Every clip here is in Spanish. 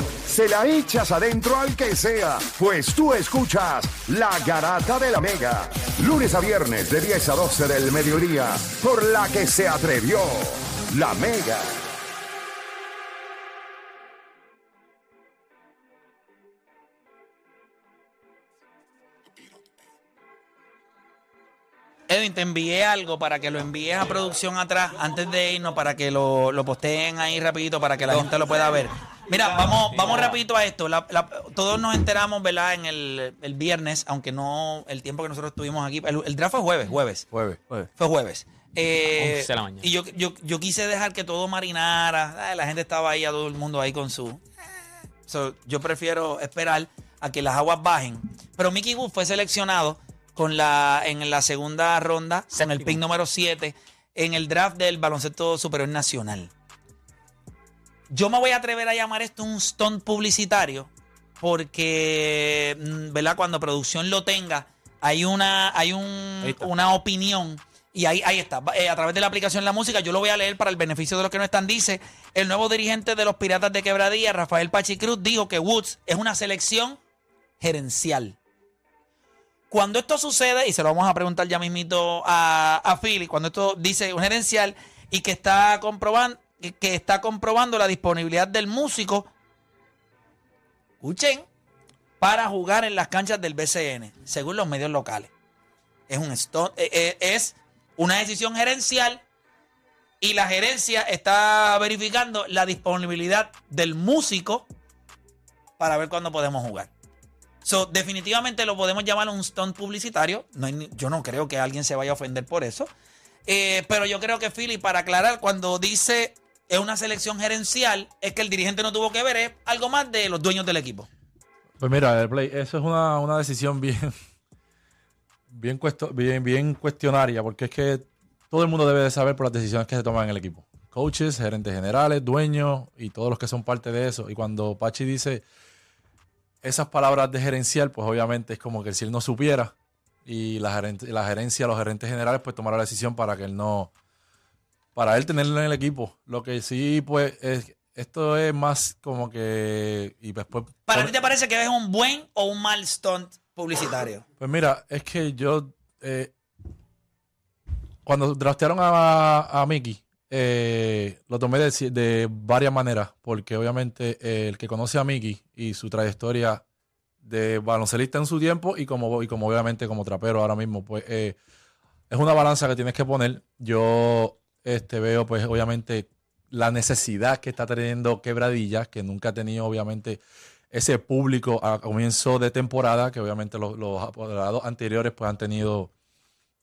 se la echas adentro al que sea, pues tú escuchas La Garata de la Mega, lunes a viernes de 10 a 12 del mediodía, por la que se atrevió La Mega. Edwin, te envié algo para que lo envíes a producción atrás antes de irnos para que lo, lo posteen ahí rapidito para que la gente lo pueda ver. Mira, vamos, vamos rapidito a esto. La- la- todos nos enteramos, ¿verdad? En el, el viernes, aunque no el tiempo que nosotros estuvimos aquí. El, el draft fue jueves, jueves. Jueves. Fue jueves. Eh, 11 de la mañana. y yo, yo, yo quise dejar que todo marinara. Ay, la gente estaba ahí, a todo el mundo ahí con su. So, yo prefiero esperar a que las aguas bajen. Pero Mickey Wood fue seleccionado con la, en la segunda ronda, con el pick número 7, en el draft del baloncesto superior nacional. Yo me voy a atrever a llamar esto un stunt publicitario porque, mm, ¿verdad? Cuando producción lo tenga, hay una, hay un- una opinión y ahí, ahí está. Eh, a través de la aplicación La Música, yo lo voy a leer para el beneficio de los que no están. Dice, el nuevo dirigente de los Piratas de Quebradilla, Rafael Pachicruz, dijo que Woods es una selección gerencial. Cuando esto sucede, y se lo vamos a preguntar ya mismito a, a Philly, cuando esto dice un gerencial y que está comprobando, que está comprobando la disponibilidad del músico, escuchen, para jugar en las canchas del BCN, según los medios locales. Es, un sto- eh, eh, es una decisión gerencial y la gerencia está verificando la disponibilidad del músico para ver cuándo podemos jugar. Definitivamente lo podemos llamar un stunt publicitario. Yo no creo que alguien se vaya a ofender por eso. Eh, pero yo creo que Philly, para aclarar, cuando dice es una selección gerencial, es que el dirigente no tuvo que ver, es algo más de los dueños del equipo. Pues mira, Play, eso es una, una decisión bien, bien, bien, bien cuestionaria, porque es que todo el mundo debe de saber por las decisiones que se toman en el equipo. Coaches, gerentes generales, dueños y todos los que son parte de eso. Y cuando Pachi dice esas palabras de gerencial, pues obviamente es como que si él no supiera y la, gerente- la gerencia, los gerentes generales, pues tomaron la decisión para que él no, para él tenerlo en el equipo. Lo que sí, pues, es, esto es más como que, y después... ¿Para ti te parece que es un buen o un mal stunt publicitario? Pues mira, es que yo. eh, cuando draftearon a, a Mickey, eh, lo tomé de, de varias maneras. Porque obviamente eh, el que conoce a Mickey y su trayectoria de baloncelista en su tiempo y como, y como obviamente como trapero ahora mismo, pues eh, es una balanza que tienes que poner. Yo este, veo, pues obviamente, la necesidad que está teniendo Quebradilla, que nunca ha tenido, obviamente, ese público a comienzo de temporada, que obviamente los, los apoderados anteriores pues han tenido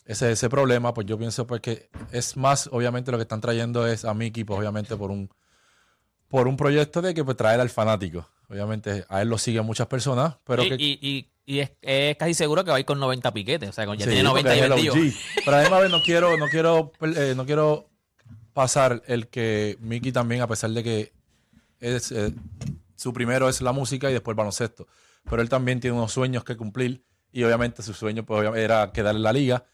ese, ese problema, pues yo pienso pues que es más, obviamente lo que están trayendo es a Mickey, pues obviamente por un por un proyecto de que pues traer al fanático. Obviamente a él lo siguen muchas personas, pero y, que y, y- y es, es casi seguro que va a ir con 90 piquetes. O sea, con- ya Sí, tiene 90 porque y. Pero además no quiero, no quiero, eh, no quiero pasar el que Mickey también, a pesar de que es eh, su primero es la música y después el baloncesto. Pero él también tiene unos sueños que cumplir y obviamente su sueño pues, era quedar en la liga.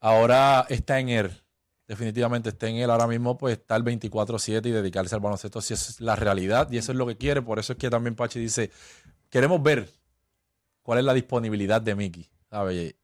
Ahora está en él. Definitivamente está en él ahora mismo, pues estar 24-7 y dedicarse al baloncesto, si es la realidad y eso es lo que quiere. Por eso es que también Pachi dice, queremos ver cuál es la disponibilidad de Mickey. ¿sabes?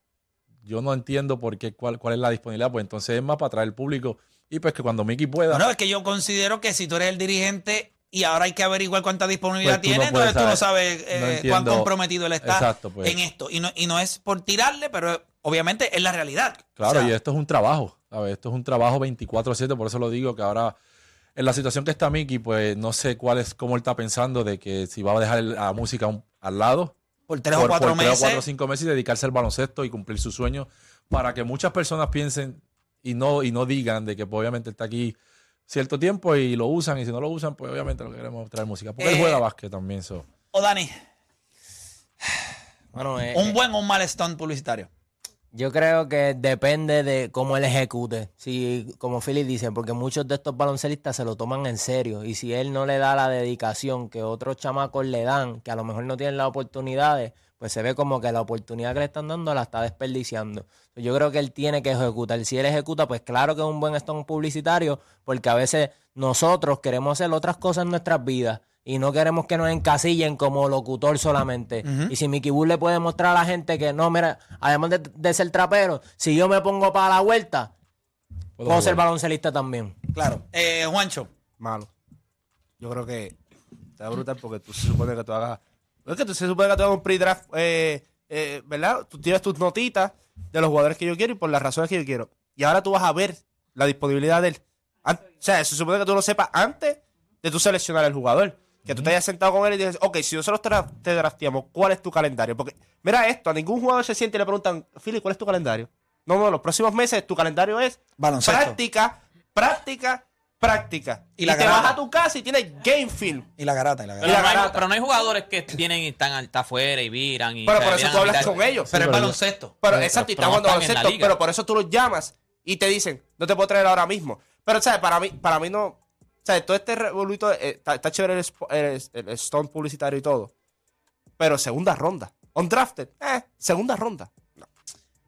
Yo no entiendo por qué, cuál, cuál es la disponibilidad, pues entonces es más para atraer el público y pues que cuando Mickey pueda... Bueno, es que yo considero que si tú eres el dirigente y ahora hay que averiguar cuánta disponibilidad Pues no tiene, entonces tú no sabes eh, No cuán comprometido él está Exacto, pues. en esto. Y no, y no es por tirarle, pero obviamente es la realidad. Claro, O sea, y esto es un trabajo, ¿sabes? Esto es un trabajo 24/7, por eso lo digo que ahora en la situación que está Mickey, pues no sé cuál es cómo él está pensando de que si va a dejar la música un- al lado por tres por, o cuatro por tres meses. o cuatro o cinco meses y dedicarse al baloncesto y cumplir su sueño para que muchas personas piensen y no, y no digan de que pues, obviamente está aquí cierto tiempo y lo usan y si no lo usan, pues obviamente lo que queremos es traer música. Porque Eh, él juega básquet también, so. O Dani, Bueno, eh, un eh, buen o un mal stunt publicitario. yo creo que depende de cómo él ejecute. Si, como Philly dice, porque muchos de estos baloncelistas se lo toman en serio. Y si él no le da la dedicación que otros chamacos le dan, que a lo mejor no tienen las oportunidades, pues se ve como que la oportunidad que le están dando la está desperdiciando. Yo creo que él tiene que ejecutar. Si él ejecuta, pues claro que es un buen stunt publicitario, porque a veces nosotros queremos hacer otras cosas en nuestras vidas Y no queremos que nos encasillen como locutor solamente. Y si Mickey Bull le puede mostrar a la gente que no, mira, además de, de ser trapero, si yo me pongo para la vuelta, Puedo puedo ser baloncelista también. Claro. Eh, Juancho. malo. Yo creo que está brutal porque tú se supone que tú hagas. Es que tú se supone que tú hagas un pre-draft, eh, eh, ¿verdad? Tú tienes tus notitas de los jugadores que yo quiero y por las razones que yo quiero. Y ahora tú vas a ver la disponibilidad de él. An- O sea, se supone que tú lo sepas antes de tú seleccionar al jugador. Que tú te hayas sentado con él y dices, ok, si nosotros te drafteamos, ¿cuál es tu calendario? Porque, mira esto, a ningún jugador se siente y le preguntan, Philly, ¿cuál es tu calendario? No, no, los próximos meses tu calendario es Baloncesto. práctica, práctica, práctica. Y Y, la te garata. vas a tu casa y tienes game film. Y la garata, y la Pero, garata. la no hay, garata. pero no hay jugadores que vienen y están, afuera y viran. Y, Pero por eso tú a hablas con ellos. Pero es pero- baloncesto. Pero Pero- exacto, y pero la baloncesto, pero por eso tú los llamas y te dicen, no te puedo traer ahora mismo. Pero, ¿sabes? Para mí, para mí no. O sea, todo este revoluto, eh, está, está chévere el, el, el stone publicitario y todo. Pero segunda ronda. Undrafted, eh, segunda ronda.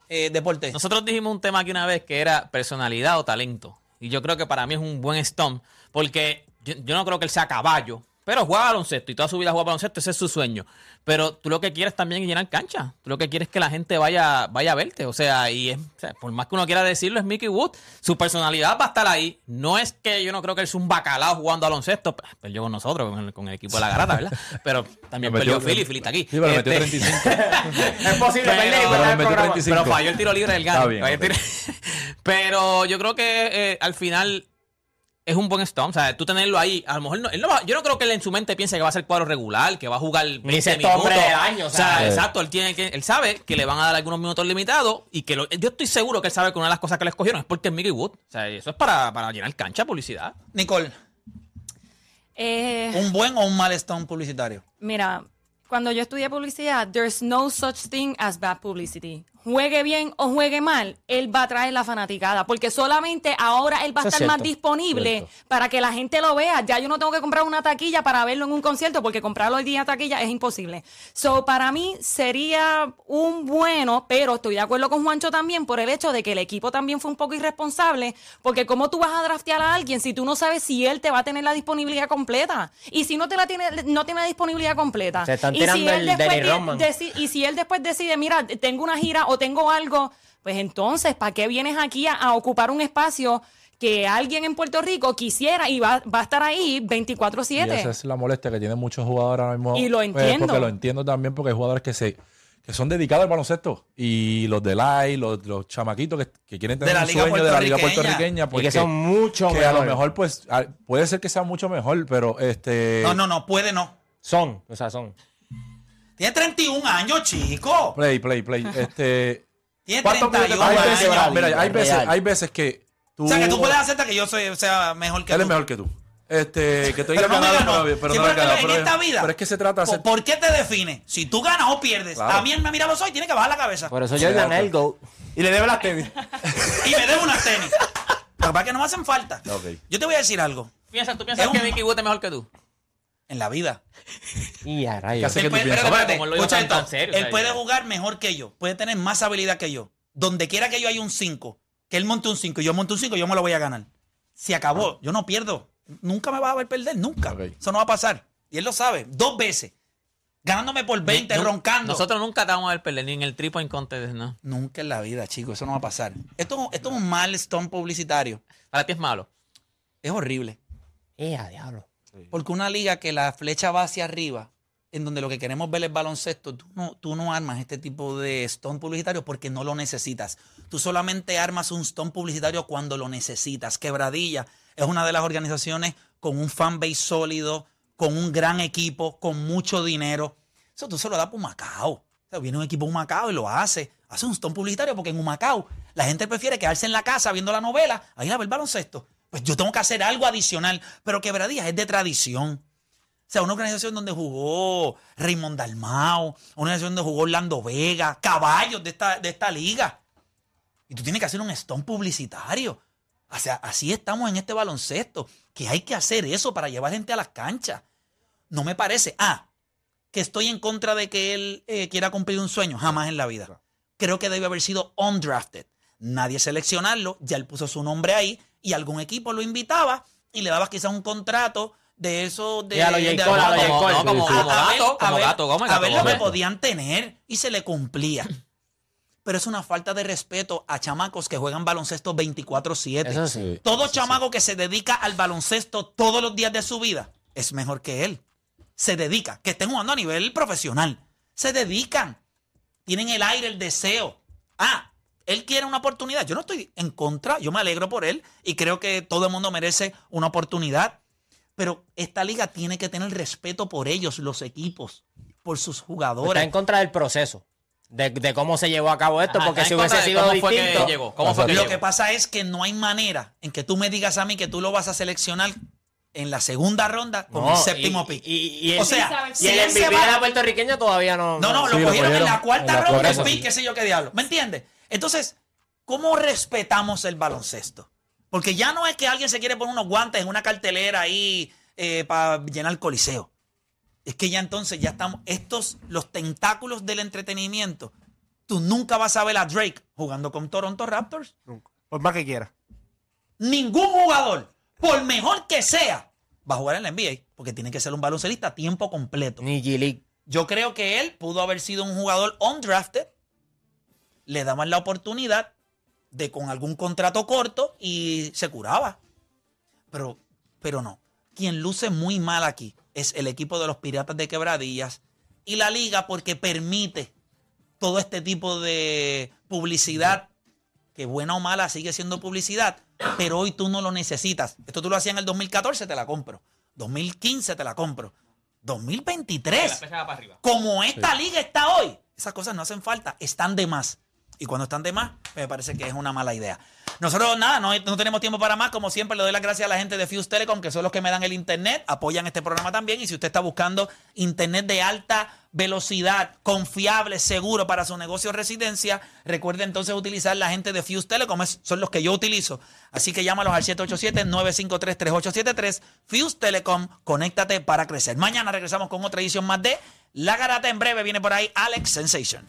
Eh, deporte. Nosotros dijimos un tema aquí una vez que era personalidad o talento. Y yo creo que para mí es un buen stomp. Porque yo, yo no creo que él sea caballo. Pero juega baloncesto y toda su vida juega baloncesto, ese es su sueño. Pero tú lo que quieres también es llenar cancha. Tú lo que quieres es que la gente vaya, vaya a verte. O sea, y es, o sea, por más que uno quiera decirlo, es Mickey Wood. Su personalidad va a estar ahí. No es que yo no creo que él sea un bacalao jugando baloncesto. Perdió con nosotros, con el, con el equipo de la garata, ¿verdad? Pero también Me perdió Philly, Philly está aquí. Sí, pero le metió Este- 35. Es posible, Pero- perder y pero botar me el metió programa. 35. pero falló el tiro libre del tiro- Pero yo creo que eh, al final es un buen stomp. O sea, tú tenerlo ahí, a lo mejor no, él no va- yo no creo que él en su mente piense que va a ser cuadro regular, que va a jugar 20 sexto minutos. hombre del año, o sea, exacto, él tiene que, él sabe que le van a dar algunos minutos limitados y que lo- yo estoy seguro que él sabe que una de las cosas que le escogieron es porque es Mickey Wood. O sea, eso es para, para llenar cancha, publicidad. Nicole, Eh, ¿un buen o un mal stone publicitario? mira, cuando yo estudié publicidad, there's no such thing as bad publicity. Juegue bien o juegue mal, él va a traer la fanaticada, porque solamente ahora él va a Eso es estar más disponible cierto. para que la gente lo vea. Ya yo no tengo que comprar una taquilla para verlo en un concierto, porque comprarlo hoy día en taquilla es imposible. So, para mí sería un bueno, pero estoy de acuerdo con Juancho también por el hecho de que el equipo también fue un poco irresponsable, porque cómo tú vas a draftear a alguien si tú no sabes si él te va a tener la disponibilidad completa. Y si no te la tiene, no tiene la disponibilidad completa. Se están y tirando él el después de- deci- y si él después decide, mira, tengo una gira o tengo algo, pues entonces, ¿para qué vienes aquí a, a ocupar un espacio que alguien en Puerto Rico quisiera y va, va a estar ahí Y esa 24/7? es la molestia que tienen muchos jugadores ahora mismo. Y lo Pues, entiendo. porque lo entiendo también porque hay jugadores que se que son dedicados al baloncesto. Y los de LAI, los, los chamaquitos que, que quieren tener De la un liga sueño de la liga puertorriqueña. puertorriqueña. Y que son mucho que a lo mejor. mejor, pues, a- puede ser que sea mucho mejor, pero este. No, no, no, puede no. Son, o sea, son. Tiene 31 años, chico. Play, play, play. Este. Tiene ¿Cuántos 31 hay veces, años. mira, hay veces, hay veces que tú. O sea, que tú puedes aceptar que yo soy, sea mejor que Él tú. es mejor que tú. Este, que tú hayas Pero no me ganado, pero, pero Sí, no pero ganado. en Pero, esta vida. pero es que se trata de ¿Por, hacer. por qué te define? Si tú ganas o pierdes. Claro. A mí él me mira los ojos y tiene que bajar la cabeza. Por eso Jordan es el GOAT. Y le debe las tenis. Y me debe unas tenis. Lo que no me hacen falta. Ok. Yo te voy a decir algo. Piensa, ¿Tú piensas Es que un- Mickey Wood es mejor que tú? En la vida. Y a ¿Qué rayos. Él puede, espérate, espérate, lo escucha esto. serio, Él puede jugar mejor que yo. Puede tener más habilidad que yo. Donde quiera que yo haya un 5, que él monte un 5 y yo monte un 5, yo me lo voy a ganar. Se acabó. Yo no pierdo. Nunca me vas a ver perder. Nunca. Eso no va a pasar. Y él lo sabe. Dos veces. Ganándome por 20, Nu- roncando. Nosotros nunca te vamos a ver perder ni en el triple en contest, ¿no? Nunca en la vida, chicos. Eso no va a pasar. Esto, esto es un mal stone publicitario. Para ti es malo. Es horrible. Eh, a diablo. Porque una liga que la flecha va hacia arriba, en donde lo que queremos ver es baloncesto, tú no, tú no armas este tipo de stone publicitario porque no lo necesitas. Tú solamente armas un stone publicitario cuando lo necesitas. Quebradilla es una de las organizaciones con un fanbase sólido, con un gran equipo, con mucho dinero. Eso tú se lo das por Macao. O sea, viene un equipo de Macao y lo hace. Hace un stone publicitario porque en Humacao la gente prefiere quedarse en la casa viendo la novela a ir a ver baloncesto. Pues yo tengo que hacer algo adicional. Pero Quebradilla es de tradición. O sea, una organización donde jugó Raymond Dalmao, una organización donde jugó Orlando Vega, caballos de esta, de esta liga. Y tú tienes que hacer un stone publicitario. O sea, así estamos en este baloncesto, que hay que hacer eso para llevar gente a las canchas. No me parece. Ah, que estoy en contra de que él eh, quiera cumplir un sueño, jamás en la vida. Creo que debe haber sido undrafted. Nadie seleccionarlo, ya él puso su nombre ahí y algún equipo lo invitaba y le daba quizás un contrato de esos de. Como, gato, a como ver- gato Gómez, a gato ver lo que podían tener y se le cumplía. Pero es una falta de respeto a chamacos que juegan baloncesto 24-7. Eso sí. Todo chamaco que se dedica al baloncesto todos los días de su vida es mejor que él. Se dedica, que estén jugando a nivel profesional. Se dedican. Tienen el aire, el deseo. Ah, él quiere una oportunidad. Yo no estoy en contra, yo me alegro por él y creo que todo el mundo merece una oportunidad. Pero esta liga tiene que tener respeto por ellos, los equipos, por sus Está jugadores. en contra del proceso. De, de cómo se llevó a cabo esto, Ajá, porque está si hubiese sido cómo fue que distinto. llegó, cómo fue que Lo llegó. que pasa es que no hay manera en que tú me digas a mí que tú lo vas a seleccionar en la segunda ronda con No, el séptimo y- pick. Y, y, y o el- sea, y si el MVP de la puertorriqueña todavía no. No, no, lo Sí, lo cogieron en cogieron la cuarta en la ronda, cuarta, pick, qué sé yo qué diablo. ¿Me entiendes? Entonces, ¿cómo respetamos el baloncesto? Porque ya no es que alguien se quiere poner unos guantes en una cartelera ahí para llenar el coliseo. Es que ya entonces ya estamos, estos, los tentáculos del entretenimiento, tú nunca vas a ver a Drake jugando con Toronto Raptors. Nunca. Por más que quiera. Ningún jugador, por mejor que sea, va a jugar en la NBA, porque tiene que ser un baloncelista a tiempo completo. Ni G League. Yo creo que él pudo haber sido un jugador undrafted. Le daban la oportunidad de con algún contrato corto y se curaba. Pero, pero no. Quien luce muy mal aquí es el equipo de los Piratas de Quebradillas y la liga porque permite todo este tipo de publicidad que buena o mala sigue siendo publicidad, pero hoy tú no lo necesitas. Esto tú lo hacías en el 2014, te la compro. 2015 te la compro. 2023 La para arriba. como esta liga está hoy, esas cosas no hacen falta, están de más. Y cuando están de más, me parece que es una mala idea. Nosotros, nada, no, tenemos tiempo para más. Como siempre, le doy las gracias a la gente de Fuse Telecom, que son los que me dan el internet, apoyan este programa también. Y si usted está buscando internet de alta velocidad, confiable, seguro para su negocio o residencia, recuerde entonces utilizar la gente de Fuse Telecom, es- son los que yo utilizo. Así que llámalos al 787-953-3873. Fuse Telecom, conéctate para crecer. Mañana regresamos con otra edición más de La Garata. En breve viene por ahí Alex Sensation.